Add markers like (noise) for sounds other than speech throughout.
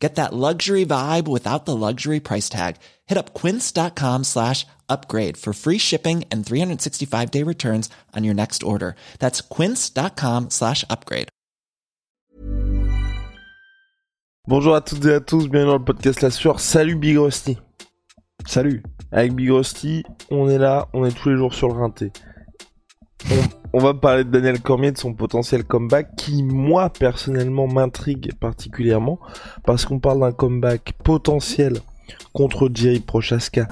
Get that luxury vibe without the luxury price tag. Hit up quince.com slash upgrade for free shipping and 365 day returns on your next order. That's quince.com slash upgrade. Bonjour à toutes et à tous, bienvenue dans le podcast La Sueur. Salut Big Rusty. Salut. Avec Big Rusty, on est là, on est tous les jours sur le rinté. On, on va parler de Daniel Cormier, de son potentiel comeback, qui moi personnellement m'intrigue particulièrement, parce qu'on parle d'un comeback potentiel contre Jerry Prochaska,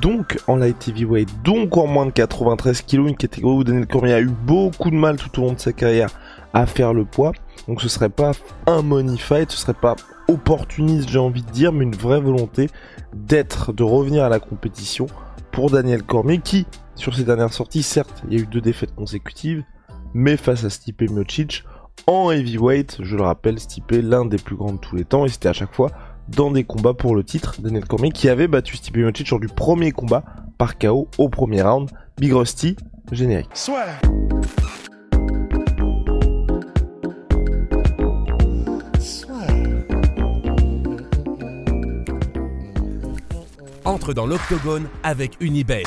donc en light heavyweight, donc en moins de 93 kg, une catégorie où Daniel Cormier a eu beaucoup de mal tout au long de sa carrière à faire le poids. Donc ce serait pas un money fight, ce serait pas opportuniste j'ai envie de dire, mais une vraie volonté d'être, de revenir à la compétition pour Daniel Cormier qui, sur ses dernières sorties, certes, il y a eu deux défaites consécutives, mais face à Stipe Miocic, en heavyweight, je le rappelle, Stipe l'un des plus grands de tous les temps, et c'était à chaque fois dans des combats pour le titre. Daniel Cormier qui avait battu Stipe Miocic sur du premier combat par KO au premier round. Big Rusty, générique. Entre dans l'octogone avec Unibet.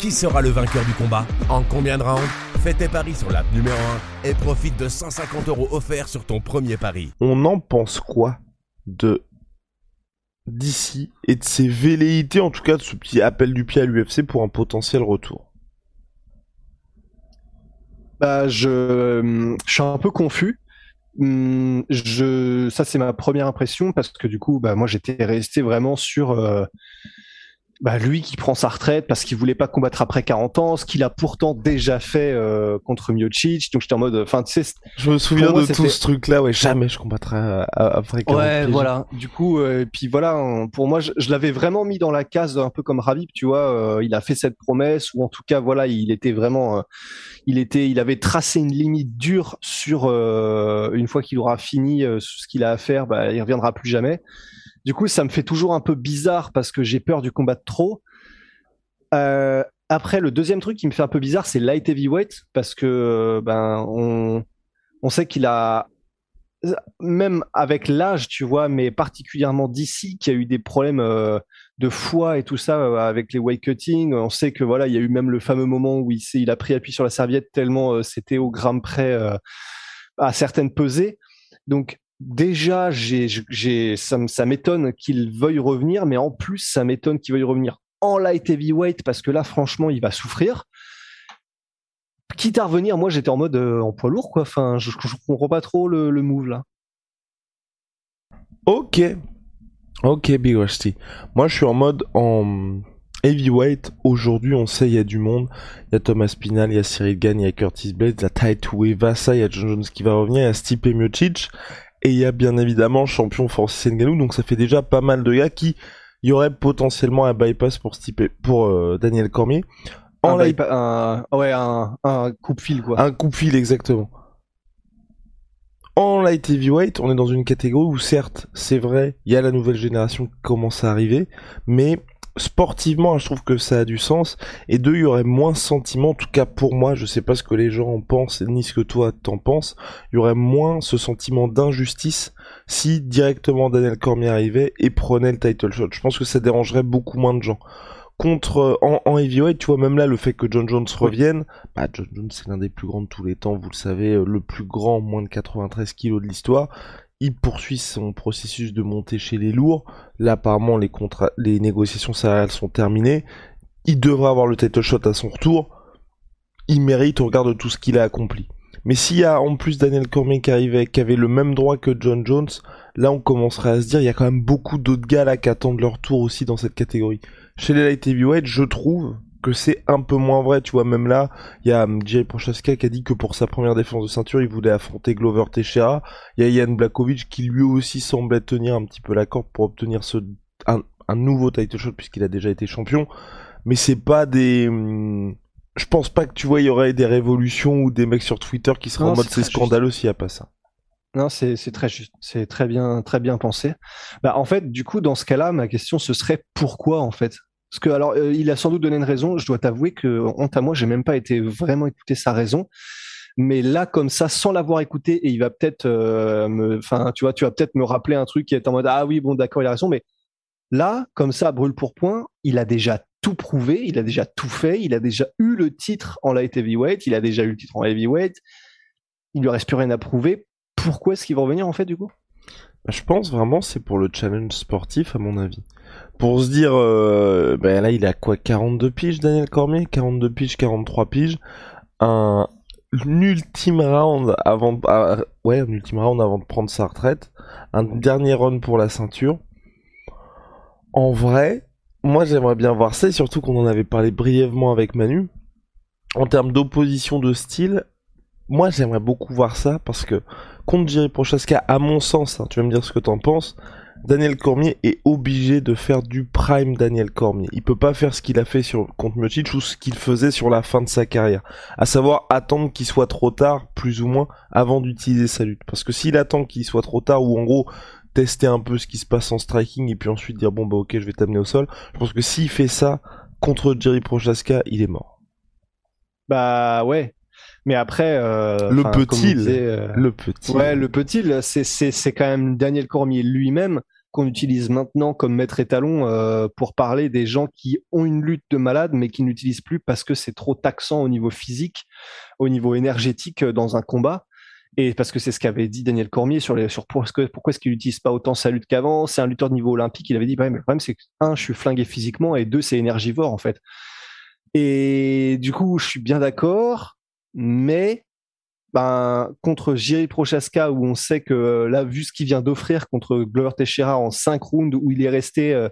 Qui sera le vainqueur du combat En combien de rounds Fais tes paris sur l'app numéro 1 et profite de 150 euros offerts sur ton premier pari. On en pense quoi de d'ici et de ses velléités, en tout cas de ce petit appel du pied à l'UFC pour un potentiel retour? Bah, je, je suis un peu confus. Je, ça, c'est ma première impression parce que du coup, bah, moi, j'étais resté vraiment sur euh, bah, lui qui prend sa retraite parce qu'il voulait pas combattre après 40 ans, ce qu'il a pourtant déjà fait euh, contre Miocic. Donc, j'étais en mode, enfin, tu sais, Je me souviens moi, de tout ce truc-là, ouais, jamais je combattrai euh, après 40 Ouais, piges. voilà. Du coup, euh, et puis voilà, pour moi, je, je l'avais vraiment mis dans la case un peu comme Rabib, tu vois. euh, il a fait cette promesse, ou en tout cas, voilà, il était vraiment, euh, il était, il avait tracé une limite dure sur euh, une fois qu'il aura fini ce qu'il a à faire, bah, il reviendra plus jamais. Du coup, ça me fait toujours un peu bizarre parce que j'ai peur du combat de trop. Euh, après, le deuxième truc qui me fait un peu bizarre, c'est light heavyweight parce que euh, ben on, on sait qu'il a même avec l'âge, tu vois, mais particulièrement d'ici, qui a eu des problèmes euh, de foie et tout ça avec les weight cutting. On sait que voilà, il y a eu même le fameux moment où il, il a pris appui sur la serviette tellement c'était au gramme près à certaines pesées. Donc déjà, ça, m'étonne qu'il veuille revenir, mais en plus, ça m'étonne qu'il veuille revenir en light heavyweight parce que là, franchement, il va souffrir. Quitte à revenir, moi j'étais en mode euh, en poids lourd, quoi. Enfin, je, je comprends pas trop le, move là. Ok. Ok, Big Rusty. Moi, je suis en mode en heavyweight. Aujourd'hui, on sait, il y a du monde. Il y a Thomas Pinal, il y a Cyril Gann, il y a Curtis Blades, il y a Taito Vasa, il y a John Jones qui va revenir, il y a Stipe. Et il y a bien évidemment champion Francis Ngannou. Donc ça fait déjà pas mal de gars qui y aurait potentiellement un bypass pour Stipe, pour euh, Daniel Cormier. En un, ouais, un, un coupe-fil, quoi. un coup de fil, exactement. En light heavyweight, on est dans une catégorie où certes, c'est vrai, il y a la nouvelle génération qui commence à arriver, mais sportivement, je trouve que ça a du sens. Et deux, il y aurait moins sentiment, en tout cas pour moi, je sais pas ce que les gens en pensent, ni ce que toi t'en penses, il y aurait moins ce sentiment d'injustice si directement Daniel Cormier arrivait et prenait le title shot. Je pense que ça dérangerait beaucoup moins de gens. Contre, euh, en, en heavyweight, tu vois, même là, le fait que John Jones revienne, bah, John Jones, c'est l'un des plus grands de tous les temps, vous le savez, euh, le plus grand, moins de 93 kilos de l'histoire. Il poursuit son processus de montée chez les lourds. Là, apparemment, les négociations salariales sont terminées. Il devrait avoir le title shot à son retour. Il mérite au regard de tout ce qu'il a accompli. Mais s'il y a en plus Daniel Cormier qui arrivait, qui avait le même droit que John Jones, là on commencerait à se dire, il y a quand même beaucoup d'autres gars là qui attendent leur tour aussi dans cette catégorie. Chez les light heavyweight, je trouve que c'est un peu moins vrai, tu vois, même là, il y a um, Jay Prochaska qui a dit que pour sa première défense de ceinture, il voulait affronter Glover Teixeira. Il y a Ian Blakovic qui lui aussi semblait tenir un petit peu la corde pour obtenir ce, un, un nouveau title shot puisqu'il a déjà été champion. Mais c'est pas des, hum, je pense pas que tu vois, il y aurait des révolutions ou des mecs sur Twitter qui seraient en mode c'est scandaleux s'il n'y a pas ça. Non, c'est très juste, c'est très bien, très bien pensé. Bah, en fait, du coup, dans ce cas-là, ma question ce serait pourquoi en fait? Parce que alors, euh, il a sans doute donné une raison. Je dois t'avouer que honte à moi, j'ai même pas été vraiment écouté sa raison. Mais là, comme ça, sans l'avoir écouté, et il va peut-être euh, me, enfin, tu vois, tu vas peut-être me rappeler un truc qui est en mode ah oui, bon, d'accord, il a raison. Mais là, comme ça, brûle pour point, il a déjà tout prouvé, il a déjà tout fait, il a déjà eu le titre en light heavyweight, il a déjà eu le titre en heavyweight. Il lui reste plus rien à prouver pourquoi est-ce qu'il va revenir en fait du coup? Je pense vraiment c'est pour le challenge sportif à mon avis. Pour se dire, euh, ben là il a quoi 42 piges Daniel Cormier? 42 piges, 43 piges. Un, ultime round avant ah, ouais un ultime round avant de prendre sa retraite. Un dernier run pour la ceinture. En vrai, moi j'aimerais bien voir ça, surtout qu'on en avait parlé brièvement avec Manu. En termes d'opposition de style, moi j'aimerais beaucoup voir ça parce que contre Jerry Prochaska, à mon sens, hein, tu vas me dire ce que t'en penses, Daniel Cormier est obligé de faire du prime Daniel Cormier. Il peut pas faire ce qu'il a fait contre Miocic ou ce qu'il faisait sur la fin de sa carrière. À savoir attendre qu'il soit trop tard, plus ou moins, avant d'utiliser sa lutte. Parce que s'il attend qu'il soit trop tard ou en gros, tester un peu ce qui se passe en striking et puis ensuite dire bon bah ok je vais t'amener au sol. Je pense que s'il fait ça contre Jerry Prochaska, il est mort. Bah ouais, mais après, euh, le petit, euh, le petit, ouais, le petit, c'est c'est c'est quand même Daniel Cormier lui-même qu'on utilise maintenant comme maître étalon euh, pour parler des gens qui ont une lutte de malade, mais qui n'utilisent plus parce que c'est trop taxant au niveau physique, au niveau énergétique dans un combat. Et parce que c'est ce qu'avait dit Daniel Cormier sur les sur pourquoi, pourquoi est-ce qu'il n'utilise pas autant sa lutte qu'avant. C'est un lutteur de niveau olympique. Il avait dit, bah, mais le problème c'est que un, je suis flingué physiquement et deux, c'est énergivore en fait. Et du coup, je suis bien d'accord mais ben, contre Jiri Prochaska, où on sait que là, vu ce qu'il vient d'offrir contre Glover Teixeira en 5 rounds, où il est resté. Euh,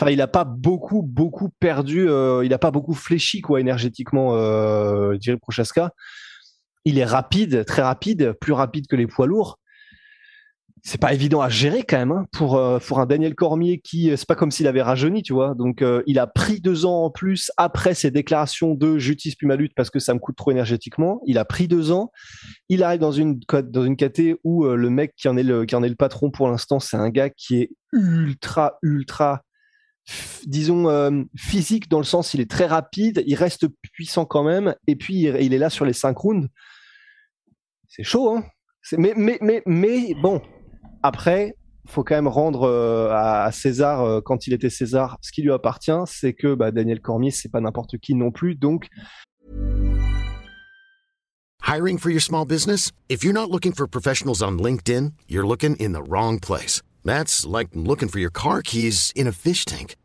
enfin, il n'a pas beaucoup, beaucoup perdu, euh, il n'a pas beaucoup fléchi, quoi, énergétiquement, euh, Jiri Prochaska. Il est rapide, très rapide, plus rapide que les poids lourds c'est pas évident à gérer quand même hein, pour euh, pour un Daniel Cormier qui euh, c'est pas comme s'il avait rajeuni tu vois. Donc euh, il a pris deux ans en plus après ses déclarations de j'utilise plus ma lutte parce que ça me coûte trop énergétiquement. Il a pris deux ans. Il arrive dans une dans une caté où le mec qui en est le qui en est le patron pour l'instant c'est un gars qui est ultra ultra disons physique dans le sens il est très rapide il reste puissant quand même et puis il est là sur les cinq rounds. C'est chaud hein. Mais mais mais mais bon après, faut quand même rendre euh, à César, euh, quand il était César, ce qui lui appartient, c'est que bah, Daniel Cormier, c'est pas n'importe qui non plus, donc. Hiring for your small business? If you're not looking for professionals on LinkedIn, you're looking in the wrong place. That's like looking for your car keys in a fish tank.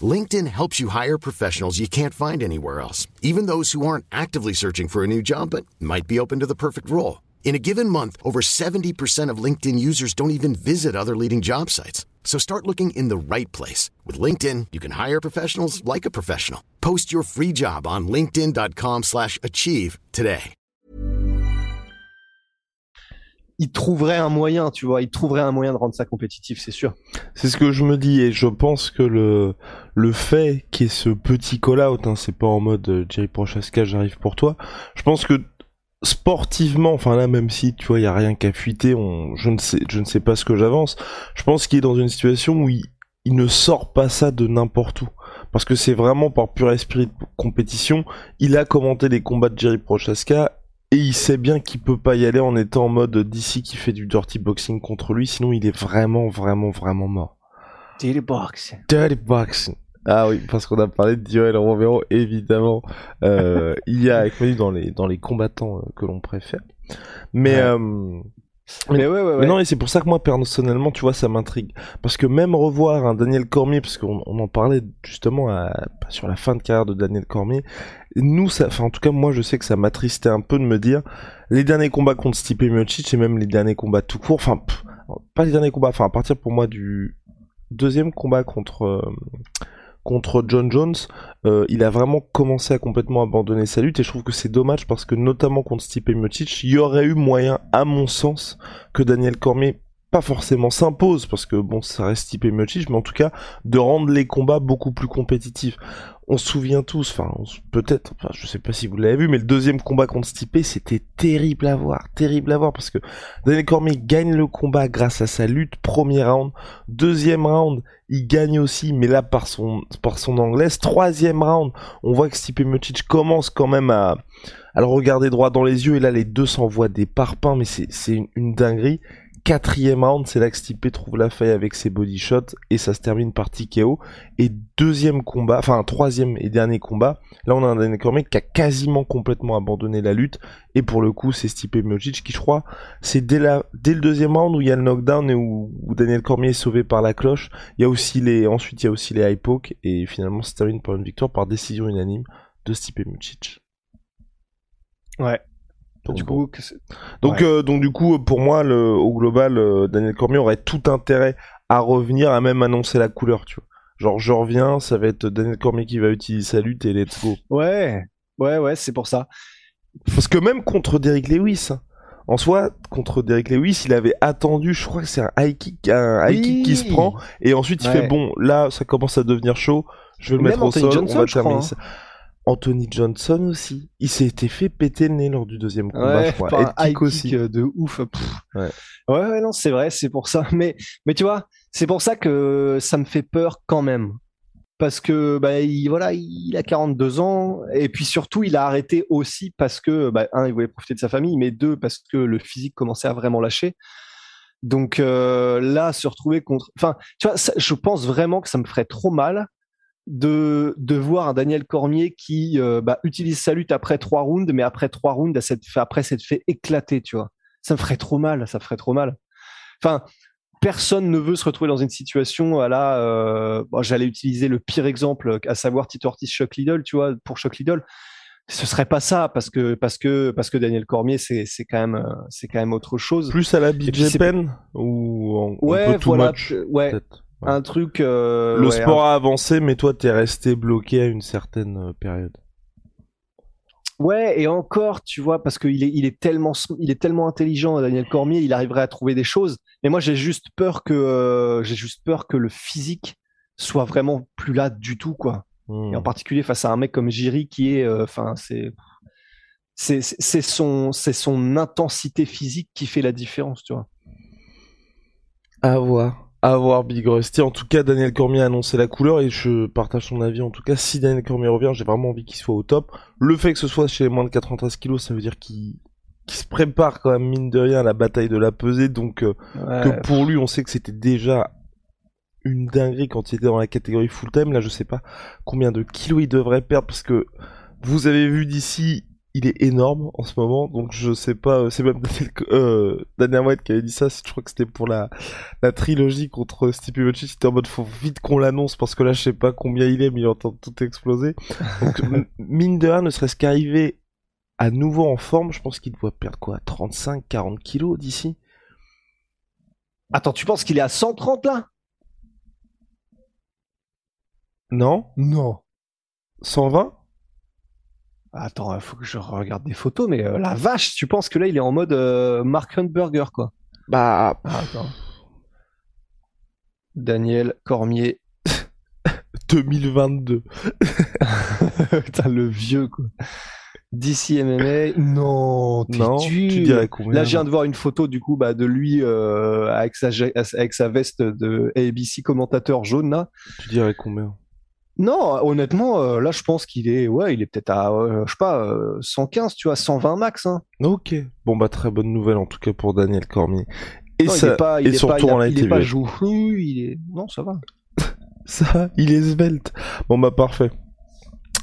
LinkedIn helps you hire professionals you can't find anywhere else, even those who aren't actively searching for a new job but might be open to the perfect role. In a given month, over 70% of LinkedIn users don't even visit other leading job sites. So start looking in the right place. With LinkedIn, you can hire professionals like a professional. Post your free job on linkedin.com slash achieve today. Il trouverait un moyen, tu vois, il trouverait un moyen de rendre ça compétitif, c'est sûr. C'est ce que je me dis et je pense que le, le fait qu'il y ait ce petit call-out, hein, c'est pas en mode euh, Jerry Prochaska, j'arrive pour toi, je pense que sportivement, enfin là même si tu vois il y a rien qu'à fuiter, on, je ne sais, je ne sais pas ce que j'avance. Je pense qu'il est dans une situation où il, ne sort pas ça de n'importe où, parce que c'est vraiment par pur esprit de compétition. Il a commenté les combats de Jerry Prochaska et il sait bien qu'il peut pas y aller en étant en mode d'ici qui fait du dirty boxing contre lui, sinon il est vraiment vraiment vraiment mort. Dirty boxing. Dirty boxing. Ah oui, parce qu'on a parlé de Joel Romero, évidemment. Euh, il y a avec nous dans les, dans les combattants euh, que l'on préfère. Mais, euh, mais, ouais, ouais, mais non, et c'est pour ça que moi, personnellement, tu vois, ça m'intrigue. Parce que même revoir un Daniel Cormier, parce qu'on on en parlait justement à, sur la fin de carrière de Daniel Cormier, nous, ça, enfin, en tout cas, moi, je sais que ça m'attristait un peu de me dire, les derniers combats contre Stipe Miocic et même les derniers combats tout court, enfin, pas les derniers combats, enfin, à partir pour moi du deuxième combat contre, contre John Jones, euh, il a vraiment commencé à complètement abandonner sa lutte et je trouve que c'est dommage parce que notamment contre Stipe Miocic, il y aurait eu moyen, à mon sens, que Daniel Cormier pas forcément s'impose parce que bon ça reste Stipe Miocic mais en tout cas de rendre les combats beaucoup plus compétitifs on se souvient tous, enfin peut-être, enfin je sais pas si vous l'avez vu, mais le deuxième combat contre Stipe, c'était terrible à voir, terrible à voir parce que Daniel Cormier gagne le combat grâce à sa lutte, premier round, deuxième round, il gagne aussi, mais là par son par son anglaise, troisième round, on voit que Stipe Miocic commence quand même à, à le regarder droit dans les yeux et là les deux s'envoient des parpaings, mais c'est c'est une, une dinguerie quatrième round, c'est là que Stipe trouve la faille avec ses body shots et ça se termine par TKO. Et deuxième combat, enfin troisième et dernier combat, là on a un Daniel Cormier qui a quasiment complètement abandonné la lutte. Et pour le coup, c'est Stipe Miocic qui, je crois, c'est dès, le deuxième round où il y a le knockdown et où, Daniel Cormier est sauvé par la cloche. Il y a aussi les, ensuite il y a aussi les high poke et finalement ça se termine par une victoire par décision unanime de Stipe Miocic. Ouais, Donc, du coup, Donc, Ouais. euh, donc du coup, pour moi, le, au global, euh, Daniel Cormier aurait tout intérêt à revenir, à même annoncer la couleur, tu vois. Genre, je reviens, ça va être Daniel Cormier qui va utiliser sa lutte et let's go. ouais, ouais, ouais, c'est pour ça. Parce que même contre Derrick Lewis, hein, en soi, contre Derrick Lewis, il avait attendu, je crois que c'est un high kick, un high kick qui se prend, et ensuite il Ouais. fait bon, là, ça commence à devenir chaud, je vais le mettre au sol, Johnson, on va terminer hein. Anthony Johnson aussi, il s'est été fait péter le nez lors du deuxième combat, Ouais, je crois. par Head un high kick aussi. euh, de ouf. Ouais. ouais, ouais, non, c'est vrai, c'est pour ça. (laughs) Mais, mais tu vois, c'est pour ça que ça me fait peur quand même. Parce que, bah, il, voilà, il a 42 ans. Et puis surtout, il a arrêté aussi parce que, bah, un, il voulait profiter de sa famille, mais deux, parce que le physique commençait à vraiment lâcher. Donc euh, là, se retrouver contre. Enfin, tu vois, ça- je pense vraiment que ça me ferait trop mal de, de voir un Daniel Cormier qui euh, bah, utilise sa lutte après trois rounds, mais après trois rounds, cette après s'être fait éclater, tu vois. Ça me ferait trop mal, ça me ferait trop mal. Enfin, personne ne veut se retrouver dans une situation à la. Euh, bon, J'allais utiliser le pire exemple, à savoir Tito Ortiz, Chuck Liddell, tu vois, pour Chuck Liddell. Ce serait pas ça parce que parce que parce que Daniel Cormier c'est c'est quand même c'est quand même autre chose. Plus à la BJ Penn, ou en, un ouais, peu too voilà, much, euh, ouais, peut-être. Ouais. un truc. euh, le ouais, sport a avancé, mais toi, t'es resté bloqué à une certaine euh, période. Ouais, et encore, tu vois, parce qu'il est, il est tellement, il est tellement intelligent, Daniel Cormier, il arriverait à trouver des choses. Mais moi, j'ai juste peur que, euh, j'ai juste peur que le physique soit vraiment plus là du tout, quoi. Hmm. Et en particulier face à un mec comme Jiri qui est, euh, enfin, c'est, c'est, c'est c'est son, c'est son intensité physique qui fait la différence, tu vois. À voir. À voir Big Rusty. En tout cas, Daniel Cormier a annoncé la couleur et je partage son avis. En tout cas, si Daniel Cormier revient, j'ai vraiment envie qu'il soit au top. Le fait que ce soit chez les moins de 93 kilos, ça veut dire qu'il se prépare quand même, mine de rien, à la bataille de la pesée. Donc, euh, que pour lui, on sait que c'était déjà une dinguerie quand il était dans la catégorie full time. Là, je sais pas combien de kilos il devrait perdre parce que vous avez vu d'ici, il est énorme en ce moment. Donc, je sais pas, euh, c'est même Daniel, euh, Daniel White qui avait dit ça. Je crois que c'était pour la, la trilogie contre Stipe Miocic. C'était en mode, faut vite qu'on l'annonce parce que là, je sais pas combien il est, mais il est en train de tout exploser. Donc, (laughs) mine de rien, ne serait-ce qu'arriver à nouveau en forme, je pense qu'il doit perdre quoi 35, 40 kilos d'ici Attends, tu penses qu'il est à 130 là? Non? Non. 120 Attends, il faut que je regarde des photos, mais euh, la vache, tu penses que là, il est en mode euh, Mark Hunt Burger, quoi? Bah, Ah, attends. Daniel Cormier. (laughs) 2022. Putain, (laughs) le vieux, quoi. DC MMA. Non, Non, tu dirais combien? Là, je viens de voir une photo, du coup, bah, de lui euh, avec, sa, avec sa veste de ABC commentateur jaune, là. Tu dirais combien? Non, honnêtement, euh, là, je pense qu'il est, ouais, il est peut-être à, euh, je sais pas, euh, 115, tu vois, 120 max, hein. Ok. Bon bah très bonne nouvelle en tout cas pour Daniel Cormier. Et Non, ça, il est pas, il et est surtout pas, il, en il est pas joué. Il est, non, ça va. (laughs) Ça, il est svelte. Bon bah parfait.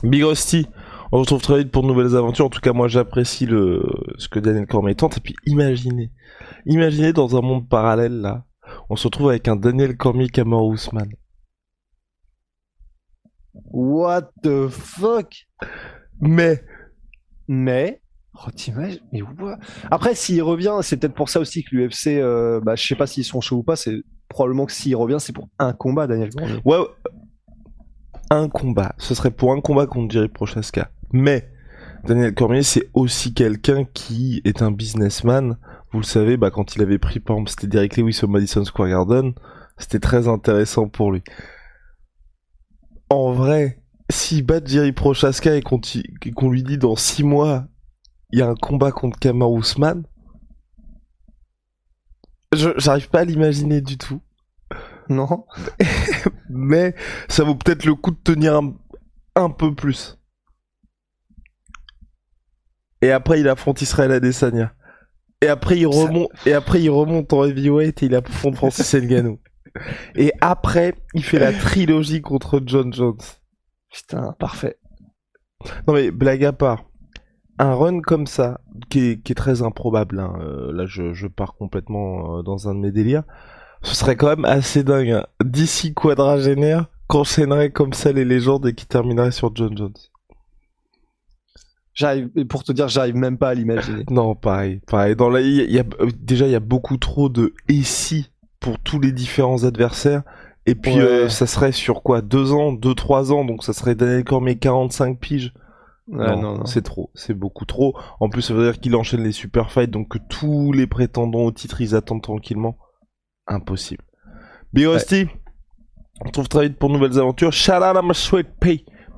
Big Rusty, on se retrouve très vite pour de nouvelles aventures. En tout cas, moi j'apprécie le ce que Daniel Cormier tente. Et puis imaginez, imaginez dans un monde parallèle là, on se retrouve avec un Daniel Cormier Kamar Ousmane. What the fuck? Mais Mais, oh, t'imagines, mais what? Après, s'il revient, c'est peut-être pour ça aussi que l'UFC, euh, bah, je sais pas s'ils sont chauds ou pas, c'est probablement que s'il revient, c'est pour un combat, Daniel Cormier. ouais, ouais, un combat. Ce serait pour un combat contre Jerry Prochaska. Mais Daniel Cormier, c'est aussi quelqu'un qui est un businessman. Vous le savez, bah, quand il avait pris, par exemple, c'était Derek Lewis au Madison Square Garden, c'était très intéressant pour lui. En vrai, s'il bat Jerry Prochaska et qu'on qu'on lui dit dans 6 mois, il y a un combat contre Kamar Ousmane, je- j'arrive pas à l'imaginer du tout. Non. (laughs) Mais ça vaut peut-être le coup de tenir un, un peu plus. Et après, il affronte Israël Adesanya. Et après, il Ça- remonte, et après, il remonte en heavyweight et il affronte Francis Ngannou. Et après, il fait la trilogie contre John Jones. Putain, parfait. Non mais blague à part, un run comme ça, qui est, qui est très improbable, hein, euh, là je, je pars complètement euh, dans un de mes délires, ce serait quand même assez dingue. Hein. D'ici quadragénaire, qu'enchaînerait comme ça les légendes et qui terminerait sur John Jones. J'arrive, et pour te dire, j'arrive même pas à l'imaginer. Non, pareil, pareil. Dans la, il y a- il y a- euh, déjà il y a beaucoup trop de et si pour tous les différents adversaires. Et puis Ouais. euh, ça serait sur quoi? Deux ans, deux, trois ans, donc ça serait Daniel Cormier 45 piges. Ouais, non, non, non. c'est trop, c'est beaucoup trop. En plus, ça veut dire qu'il enchaîne les super fights, donc que tous les prétendants au titre, ils attendent tranquillement. Impossible. Big Rusty, on se retrouve très vite pour nouvelles aventures. Shout out à my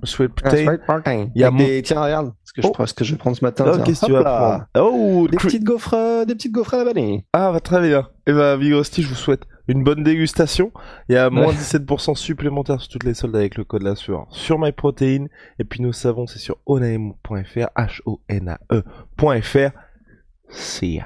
sweet. My sweet protein. Il y a mon- des- Tiens, regarde, ce que, je, Oh. prends- ce que je vais prendre ce matin. Oh, tiens. qu'est-ce que tu vas prendre? Oh, Des petites gaufres, euh, des petites gaufres à la vanille. Ah, bah, très bien. Et bah, Big Rusty, je vous souhaite une bonne dégustation. Il y a moins Ouais. 17% supplémentaires sur toutes les soldes avec le code la sueur sur MyProtein. Et puis nous savons, c'est sur onae.fr, H-O-N-A-E.fr. See ya.